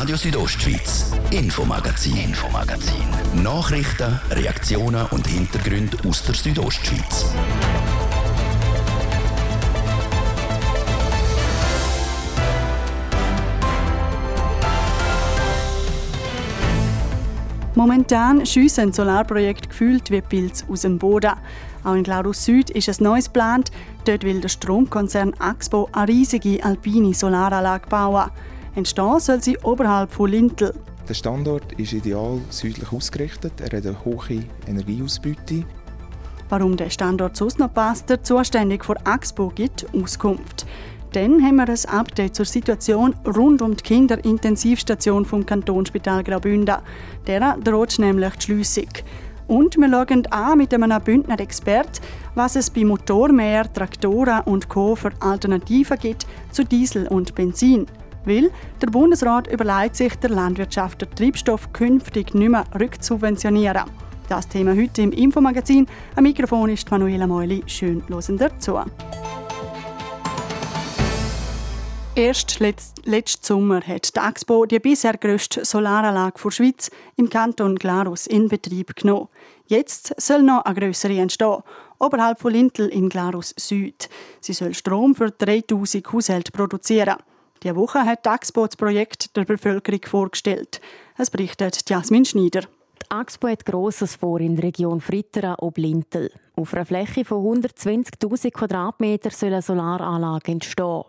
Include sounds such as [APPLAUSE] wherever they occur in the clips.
Radio Südostschweiz, Infomagazin, Infomagazin. Nachrichten, Reaktionen und Hintergründe aus der Südostschweiz. Momentan schiessen Solarprojekte gefühlt wie Pilze aus dem Boden. Auch in Glarus Süd ist ein neues geplant. Dort will der Stromkonzern Axpo eine riesige alpine Solaranlage bauen. Entstehen soll sie oberhalb von Lintel. Der Standort ist ideal südlich ausgerichtet. Er hat eine hohe Energieausbeute. Warum der Standort sonst noch passt, der zuständig für Axpo gibt Auskunft. Dann haben wir ein Update zur Situation rund um die Kinderintensivstation vom Kantonsspital Graubünden. Der droht nämlich die Schliessung. Und wir schauen an mit einem Bündner Expert, was es bei Motormäher, Traktoren und Co. für Alternativen gibt zu Diesel und Benzin. Weil der Bundesrat überlegt sich, der Landwirtschaft den Treibstoff künftig nicht mehr rückzusubventionieren. Das Thema heute im Infomagazin. Am Mikrofon ist Manuela Meuli. Schön hören dazu. Erst letzten Sommer hat die Expo die bisher grösste Solaranlage der Schweiz im Kanton Glarus in Betrieb genommen. Jetzt soll noch eine grössere entstehen, oberhalb von Lintel in Glarus Süd. Sie soll Strom für 3000 Haushalte produzieren. Diese Woche hat die Expo das Projekt der Bevölkerung vorgestellt. Es berichtet Jasmin Schneider. Die Expo hat Grosses vor in der Region Frittera ob Lintel. Auf einer Fläche von 120.000 Quadratmetern soll eine Solaranlage entstehen.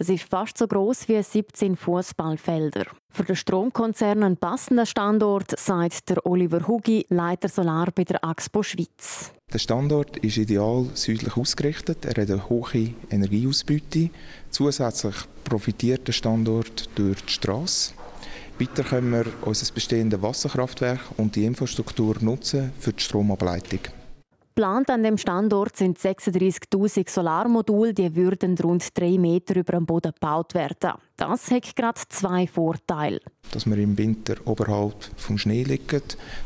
Das ist fast so groß wie 17 Fußballfelder. Für den Stromkonzern ein passender Standort, sagt der Oliver Hugi, Leiter Solar bei der Axpo Schweiz. Der Standort ist ideal südlich ausgerichtet. Er hat eine hohe Energieausbeute. Zusätzlich profitiert der Standort durch die Straße. Weiter können wir unser bestehendes Wasserkraftwerk und die Infrastruktur nutzen für die Stromableitung. Geplant an dem Standort sind 36.000 Solarmodule, die würden rund drei Meter über dem Boden gebaut werden. Das hat gerade zwei Vorteile. Dass wir im Winter oberhalb vom Schnee liegen.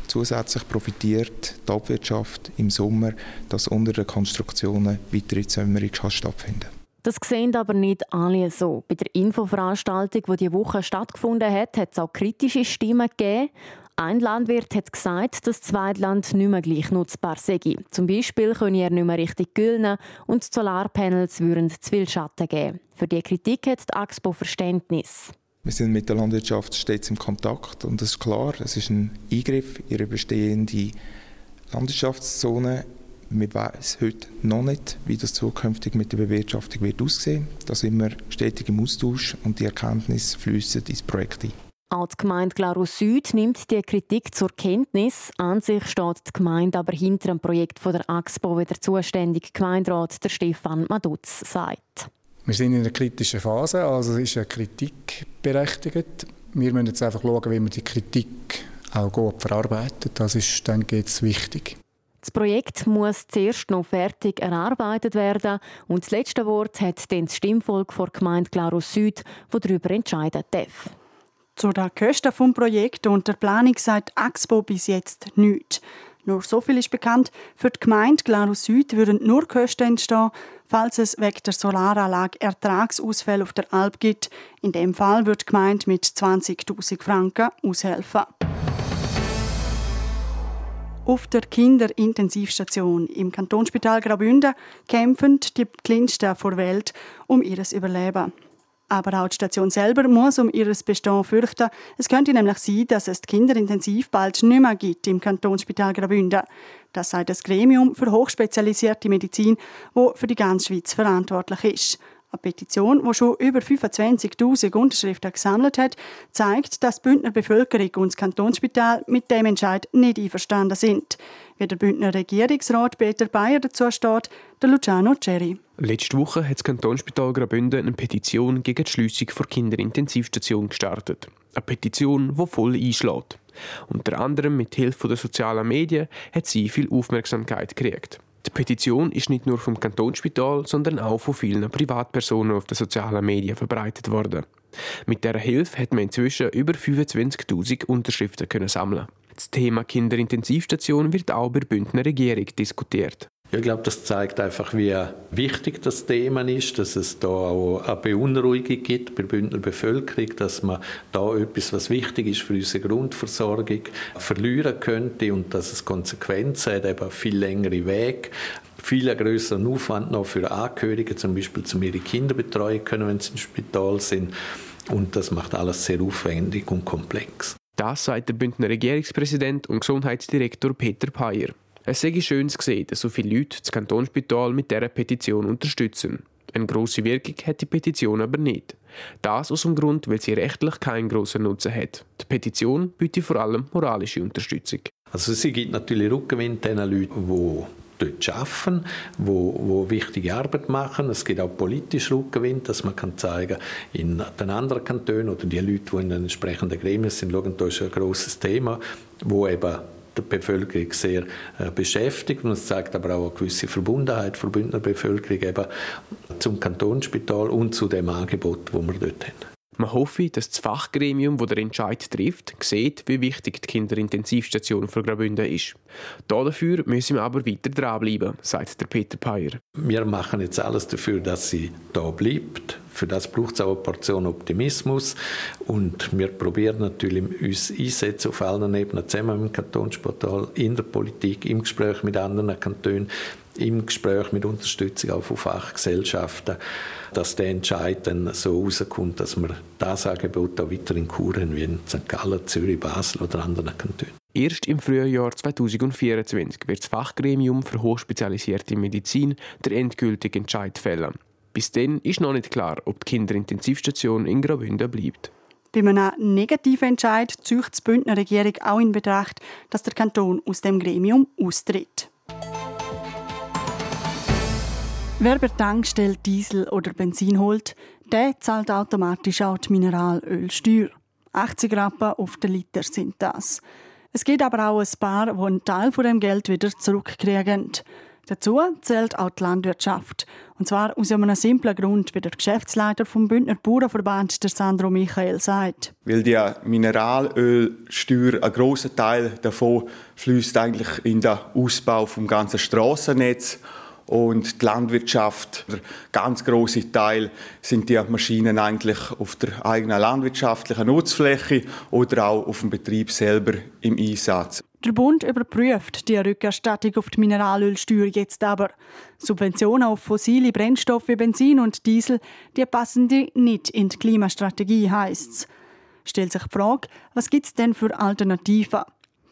Zusätzlich profitiert die Abwirtschaft im Sommer, dass unter den Konstruktionen weitere Zömmerung stattfinden das sehen aber nicht alle so. Bei der Infoveranstaltung, die diese Woche stattgefunden hat, hat es auch kritische Stimmen gegeben. Ein Landwirt hat gesagt, dass das Zweitland nicht mehr gleich nutzbar sei. Zum Beispiel könne er nicht mehr richtig güllen und die Solarpanels würden zu viel Schatten geben. Für diese Kritik hat die AXPO Verständnis. Wir sind mit der Landwirtschaft stets im Kontakt und es ist klar, es ist ein Eingriff in ihre bestehende Landwirtschaftszone. Wir wissen heute noch nicht, wie das zukünftig mit der Bewirtschaftung wird aussehen. Da sind wir stetig im Austausch und die Erkenntnisse fließen ins Projekt ein. Auch die Gemeinde Glarus Süd nimmt die Kritik zur Kenntnis. An sich steht die Gemeinde aber hinter dem Projekt von der AXPO, wie der zuständige Gemeinderat der Stefan Madutz sagt. Wir sind in einer kritischen Phase, also es ist eine Kritik berechtigt. Wir müssen jetzt einfach schauen, wie wir die Kritik auch gut verarbeiten. Das ist, ich, jetzt wichtig. Das Projekt muss zuerst noch fertig erarbeitet werden und das letzte Wort hat dann das Stimmvolk vor Gemeinde Glarus Süd, das darüber entscheiden darf. Zu den Kosten des Projekts und der Planung sagt Axpo bis jetzt nichts. Nur so viel ist bekannt, für die Gemeinde Glarus Süd würden nur Kosten entstehen, falls es wegen der Solaranlage Ertragsausfälle auf der Alp gibt. In dem Fall wird die Gemeinde mit 20.000 Franken aushelfen. Auf der Kinderintensivstation im Kantonsspital Graubünden kämpfen die Kleinsten vor Welt um ihr Überleben. Aber auch die Station selber muss um ihr Bestehen fürchten. Es könnte nämlich sein, dass es die Kinderintensiv bald nicht mehr gibt im Kantonsspital Graubünden. Das sagt das Gremium für hochspezialisierte Medizin, wo für die ganze Schweiz verantwortlich ist. Eine Petition, die schon über 25.000 Unterschriften gesammelt hat, zeigt, dass die Bündner Bevölkerung und das Kantonsspital mit dem Entscheid nicht einverstanden sind. Wie der Bündner Regierungsrat Peter Bayer dazu steht, der Luciano Cherry. Letzte Woche hat das Kantonsspital Graubünden eine Petition gegen die Schliessung der Kinderintensivstation gestartet. Eine Petition, die voll einschlägt. Unter anderem mit Hilfe der sozialen Medien hat sie viel Aufmerksamkeit gekriegt. Die Petition ist nicht nur vom Kantonsspital, sondern auch von vielen Privatpersonen auf den sozialen Medien verbreitet worden. Mit der Hilfe hat man inzwischen über 25.000 Unterschriften können sammeln. Das Thema Kinderintensivstation wird auch bei der Bündner Regierung diskutiert. Ich glaube, das zeigt einfach, wie wichtig das Thema ist, dass es da auch eine Beunruhigung gibt bei der Bündner Bevölkerung, dass man da etwas, was wichtig ist für unsere Grundversorgung, verlieren könnte und dass es Konsequenzen hat, eben viel längere Wege, viel größeren Aufwand noch für Angehörige, zum Beispiel zu ihre Kinder betreuen können, wenn sie im Spital sind. Und das macht alles sehr aufwendig und komplex. Das sagt der Bündner Regierungspräsident und Gesundheitsdirektor Peter Payer. Es sei schön zu sehen, dass so viele Leute das Kantonsspital mit dieser Petition unterstützen. Eine grosse Wirkung hat die Petition aber nicht. Das aus dem Grund, weil sie rechtlich keinen grossen Nutzen hat. Die Petition bietet vor allem moralische Unterstützung. Also sie gibt natürlich Rückgewinn den Leuten, die dort arbeiten, wo, wo wichtige Arbeit machen. Es gibt auch politischen Rückgewinn, dass man kann zeigen in den anderen Kantonen oder die Leute, die in den entsprechenden Gremien sind, schauen, da ist ein grosses Thema, wo eben die Bevölkerung sehr äh, beschäftigt und es zeigt aber auch eine gewisse Verbundenheit der Bündner Bevölkerung eben zum Kantonsspital und zu dem Angebot, wo wir dort haben. Man hoffe, dass das Fachgremium, das der Entscheid trifft, sieht, wie wichtig die Kinderintensivstation für Graubünden ist. Dafür müssen wir aber weiter dranbleiben, sagt der Peter Peyer. Wir machen jetzt alles dafür, dass sie da bleibt. Für das braucht es auch eine Portion Optimismus. Und wir probieren natürlich uns einsetzen auf allen Ebenen, zusammen dem Kantonsportal, in der Politik, im Gespräch mit anderen Kantonen, im Gespräch mit Unterstützung auch von Fachgesellschaften, dass der Entscheid dann so rauskommt, dass wir das Angebot auch weiter in Kuren wie in St. Gallen, Zürich, Basel oder anderen Kantonen. Erst im Frühjahr 2024 wird das Fachgremium für hochspezialisierte Medizin der endgültige Entscheid fällen. Bis dann ist noch nicht klar, ob die Kinderintensivstation in Graubünden bleibt. Bei einem negativen Entscheid zieht die Bündner Regierung auch in Betracht, dass der Kanton aus dem Gremium austritt. Wer bei Tankstelle Diesel oder Benzin holt, der zahlt automatisch auch die Mineralölsteuer. 80 Rappen auf den Liter sind das. Es gibt aber auch ein paar, die einen Teil von dem Geld wieder zurückkriegen. Dazu zählt auch die Landwirtschaft. Und zwar aus einem simplen Grund, wie der Geschäftsleiter vom Bündner Bauernverband, der Sandro Michael, sagt. Weil die Mineralölsteuer, ein grosser Teil davon fließt eigentlich in den Ausbau vom ganzen Straßennetz und die Landwirtschaft, der ganz große Teil sind die Maschinen eigentlich auf der eigenen landwirtschaftlichen Nutzfläche oder auch auf dem Betrieb selber im Einsatz. Der Bund überprüft die Rückerstattung auf die Mineralölsteuer jetzt aber. Subventionen auf fossile Brennstoffe wie Benzin und Diesel, die passen die nicht in die Klimastrategie, heisst es. Stellt sich die Frage, was gibt es denn für Alternativen?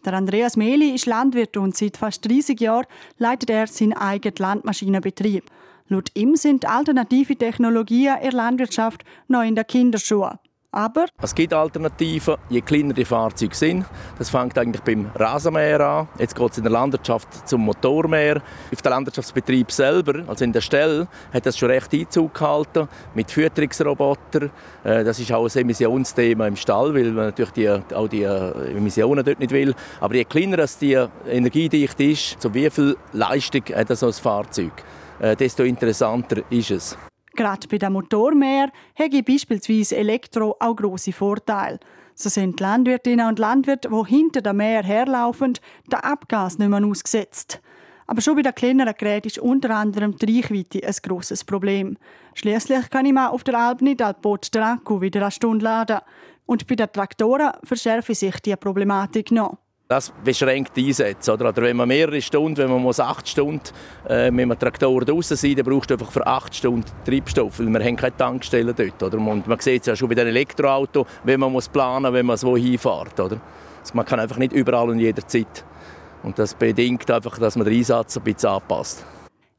Der Andreas Mehli ist Landwirt und seit fast 30 Jahren leitet er seinen eigenen Landmaschinenbetrieb. Laut ihm sind alternative Technologien in der Landwirtschaft noch in den Kinderschuhen. Aber es gibt Alternativen, je kleiner die Fahrzeuge sind. Das fängt eigentlich beim Rasenmäher an. Jetzt geht es in der Landwirtschaft zum Motormäher. Auf dem Landwirtschaftsbetrieb selber, also in der Stelle, hat das schon recht Einzug gehalten mit Fütterungsrobotern. Äh, das ist auch ein Emissionsthema im Stall, weil man natürlich die, auch die äh, Emissionen dort nicht will. Aber je kleiner das die energiedicht ist, so wie viel Leistung hat so ein Fahrzeug, äh, desto interessanter ist es. Gerade bei dem Motormäher hätte beispielsweise Elektro auch grosse Vorteile. So sind die Landwirtinnen und Landwirte, die hinter dem Meer herlaufen, der Abgas nicht mehr ausgesetzt. Aber schon bei den kleineren Geräten ist unter anderem die Reichweite ein grosses Problem. Schließlich kann ich mal auf der Alp nicht Boot den Akku wieder eine Stunde laden. Und bei den Traktoren verschärfe sich die Problematik noch. Das beschränkt die Einsätze. Oder? oder wenn man mehrere Stunden, wenn man muss acht Stunden äh, mit einem Traktor draußen sein dann brauchst du einfach für acht Stunden Treibstoff, weil wir haben keine Tankstellen dort. Oder? Und man sieht es ja schon bei den Elektroautos, wenn man muss planen wenn man so hinfährt. Oder? Also man kann einfach nicht überall und jederzeit. Und das bedingt einfach, dass man den Einsatz ein bisschen anpasst.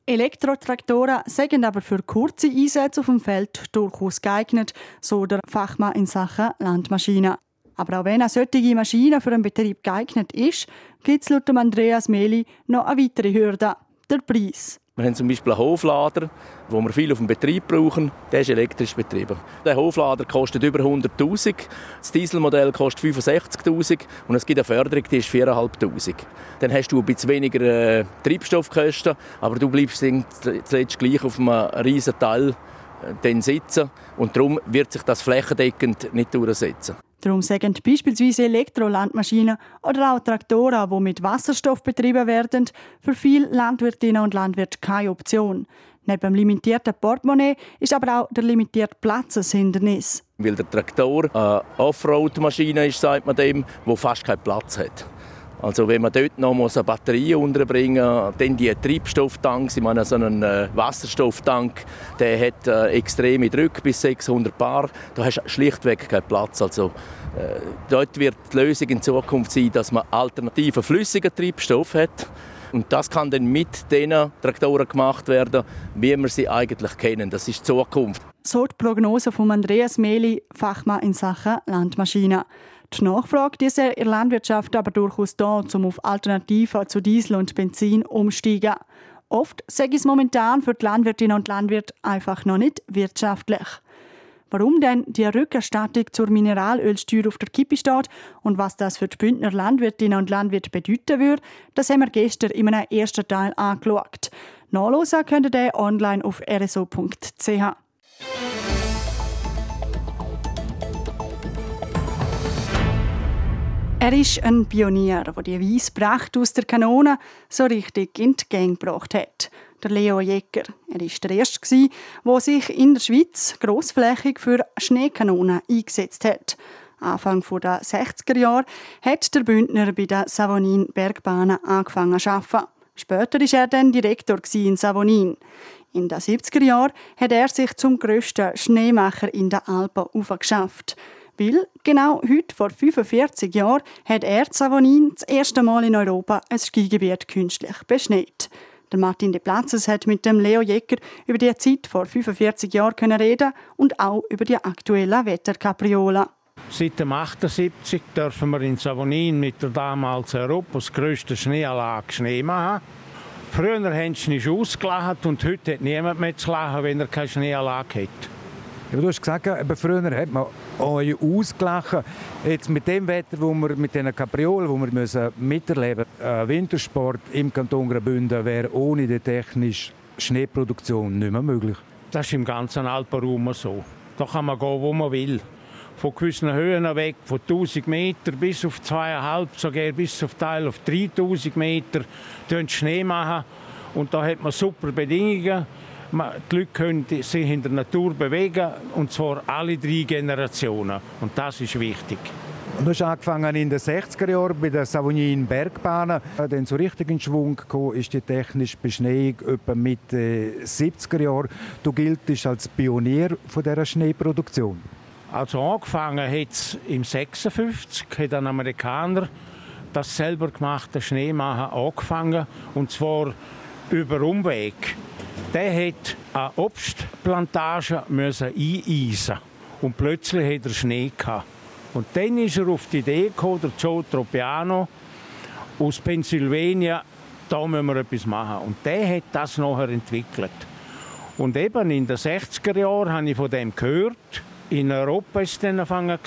Elektrotraktoren sind aber für kurze Einsätze auf dem Feld durchaus geeignet, so der Fachmann in Sachen Landmaschinen. Aber auch wenn eine solche Maschine für einen Betrieb geeignet ist, gibt es laut Andreas Meli noch eine weitere Hürde, der Preis. Wir haben zum Beispiel einen Hoflader, den wir viel auf dem Betrieb brauchen. Der ist elektrisch betrieben. Der Hoflader kostet über 100'000. Das Dieselmodell kostet 65'000 und es gibt eine Förderung, die ist 4'500. Dann hast du ein bisschen weniger äh, Treibstoffkosten, aber du bleibst zuletzt gleich auf einem riesen Teil äh, sitzen und darum wird sich das flächendeckend nicht durchsetzen. Darum sagen beispielsweise Elektrolandmaschinen oder auch Traktoren, die mit Wasserstoff betrieben werden, für viele Landwirtinnen und Landwirte keine Option. Neben dem limitierten Portemonnaie ist aber auch der limitierte Platz ein Hindernis. Weil der Traktor eine Offroad-Maschine ist, sagt man dem, wo fast keinen Platz hat. Also wenn man dort noch eine Batterie unterbringen muss, dann die Treibstofftanks, ich meine so einen äh, Wasserstofftank, der hat äh, extreme Druck bis 600 Bar, da hast du schlichtweg keinen Platz. Also äh, dort wird die Lösung in Zukunft sein, dass man alternativen flüssigen Treibstoff hat. Und das kann dann mit den Traktoren gemacht werden, wie wir sie eigentlich kennen. Das ist die Zukunft. So die Prognose von Andreas Mehli, Fachmann in Sachen Landmaschinen. Die Nachfrage die ist in der Landwirtschaft aber durchaus da, um auf Alternativen zu Diesel und Benzin umsteigen. Oft sage ich es momentan für die Landwirtinnen und Landwirte einfach noch nicht wirtschaftlich. Warum denn die Rückerstattung zur Mineralölsteuer auf der Kippe steht und was das für die Bündner Landwirtinnen und Landwirte bedeuten würde, das haben wir gestern in einem ersten Teil angeschaut. Nachlesen könnt ihr online auf rso.ch. Er ist ein Pionier, der die Weisspracht aus der Kanone so richtig in die Gang gebracht hat. Der Leo Jäger. Er war der Erste, der sich in der Schweiz grossflächig für Schneekanonen eingesetzt hat. Anfang der 60er Jahre hat der Bündner bei der Savonin Bergbahnen angefangen zu arbeiten. Später war er dann Direktor in Savonin. In den 70er Jahren hat er sich zum grössten Schneemacher in den Alpen aufgeschafft. Weil genau heute vor 45 Jahren hat er Savonin das erste Mal in Europa ein Skigebiet künstlich beschneit. Der Martin de Platzes hat mit dem Leo Jäcker über die Zeit vor 45 Jahren reden und auch über die aktuellen Wetterkapriolen. Seit dem 78 dürfen wir in Savonin mit der damals Europas grössten Schneeanlage Schnee machen. Früher haben sie nicht ausgelacht und heute hat niemand mehr zu lachen, wenn er keine Schneeanlage hat. Ja, du hast gesagt, eben früher hat man euch ausgelachen. Jetzt mit dem Wetter, wo wir mit diesen Kapriolen, wo wir müssen miterleben müssen, äh, Wintersport im Kanton Graubünden wäre ohne die technische Schneeproduktion nicht mehr möglich. Das ist im ganzen Alpenraum so. Da kann man gehen, wo man will. Von gewissen Höhen weg, von 1000 Meter bis auf 2,5, sogar bis auf Teil auf 3000 Meter, Schnee machen. Und da hat man super Bedingungen die Leute können sich in der Natur bewegen, und zwar alle drei Generationen. Und das ist wichtig. Du hast angefangen in den 60er Jahren bei der Savonin Bergbahnen. Dann so richtig in Schwung gekommen ist die technische Beschneiung etwa Mitte 70er Jahren. Du giltest als Pionier von dieser Schneeproduktion. Also angefangen hat es im 56, hat ein Amerikaner das selber gemachte Schneemachen angefangen und zwar über Umweg der hat eine Obstplantage eineisen und plötzlich hat er Schnee gehabt. Und dann ist er auf die Idee gekommen, der Joe Tropiano aus Pennsylvania, da müssen wir etwas machen. Und der hat das nachher entwickelt. Und eben in den 60er Jahren habe ich von dem gehört. In Europa war es dann angefangen,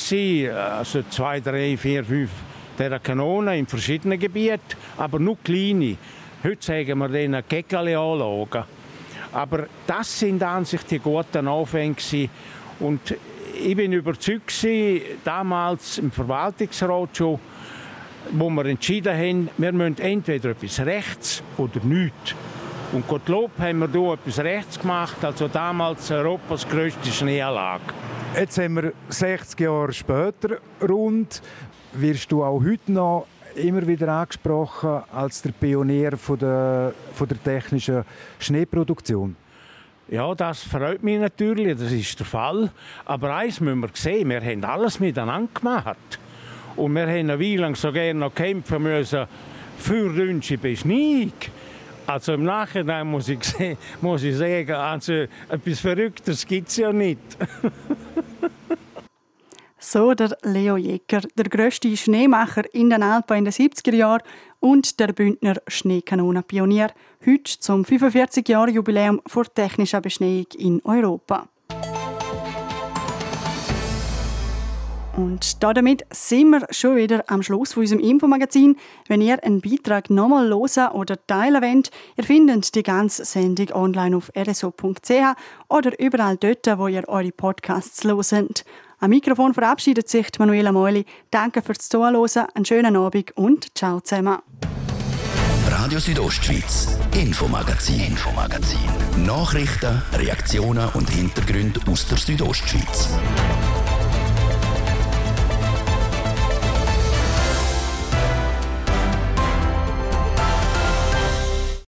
also zwei, drei, vier, fünf dieser Kanonen in verschiedenen Gebieten, aber nur kleine. Heute sagen wir denen Kegele-Anlagen. Aber das sind an sich die guten Anfänge. Und ich bin überzeugt, damals im Verwaltungsrat schon, wo wir entschieden haben, wir müssen entweder etwas rechts oder nichts. Und Gottlob haben wir hier etwas rechts gemacht, also damals Europas grösste Schneeanlage. Jetzt haben wir 60 Jahre später rund. Wirst du auch heute noch immer wieder angesprochen als der Pionier von der, von der technischen Schneeproduktion. Ja, das freut mich natürlich, das ist der Fall. Aber eins müssen wir sehen, wir haben alles miteinander gemacht. Und wir haben eine Weile lang so gerne noch kämpfen müssen für Wünsche Beschneiung. Also im Nachhinein muss ich, [LAUGHS] muss ich sagen, also etwas Verrücktes gibt es ja nicht. [LAUGHS] So der Leo Jäger, der grösste Schneemacher in den Alpen in den 70er Jahren und der Bündner Schneekanonen-Pionier, heute zum 45-Jahr-Jubiläum vor technischer Beschneiung in Europa. Und damit sind wir schon wieder am Schluss von unserem Infomagazin. Wenn ihr einen Beitrag nochmal hören oder teilen wollt, ihr findet die ganze Sendung online auf rso.ch oder überall dort, wo ihr eure Podcasts hört. Am Mikrofon verabschiedet sich Manuela Meuli. Danke fürs Zuhören, einen schönen Abend und ciao zusammen. Radio Südostschweiz, Infomagazin, Infomagazin. Nachrichten, Reaktionen und Hintergründe aus der Südostschweiz.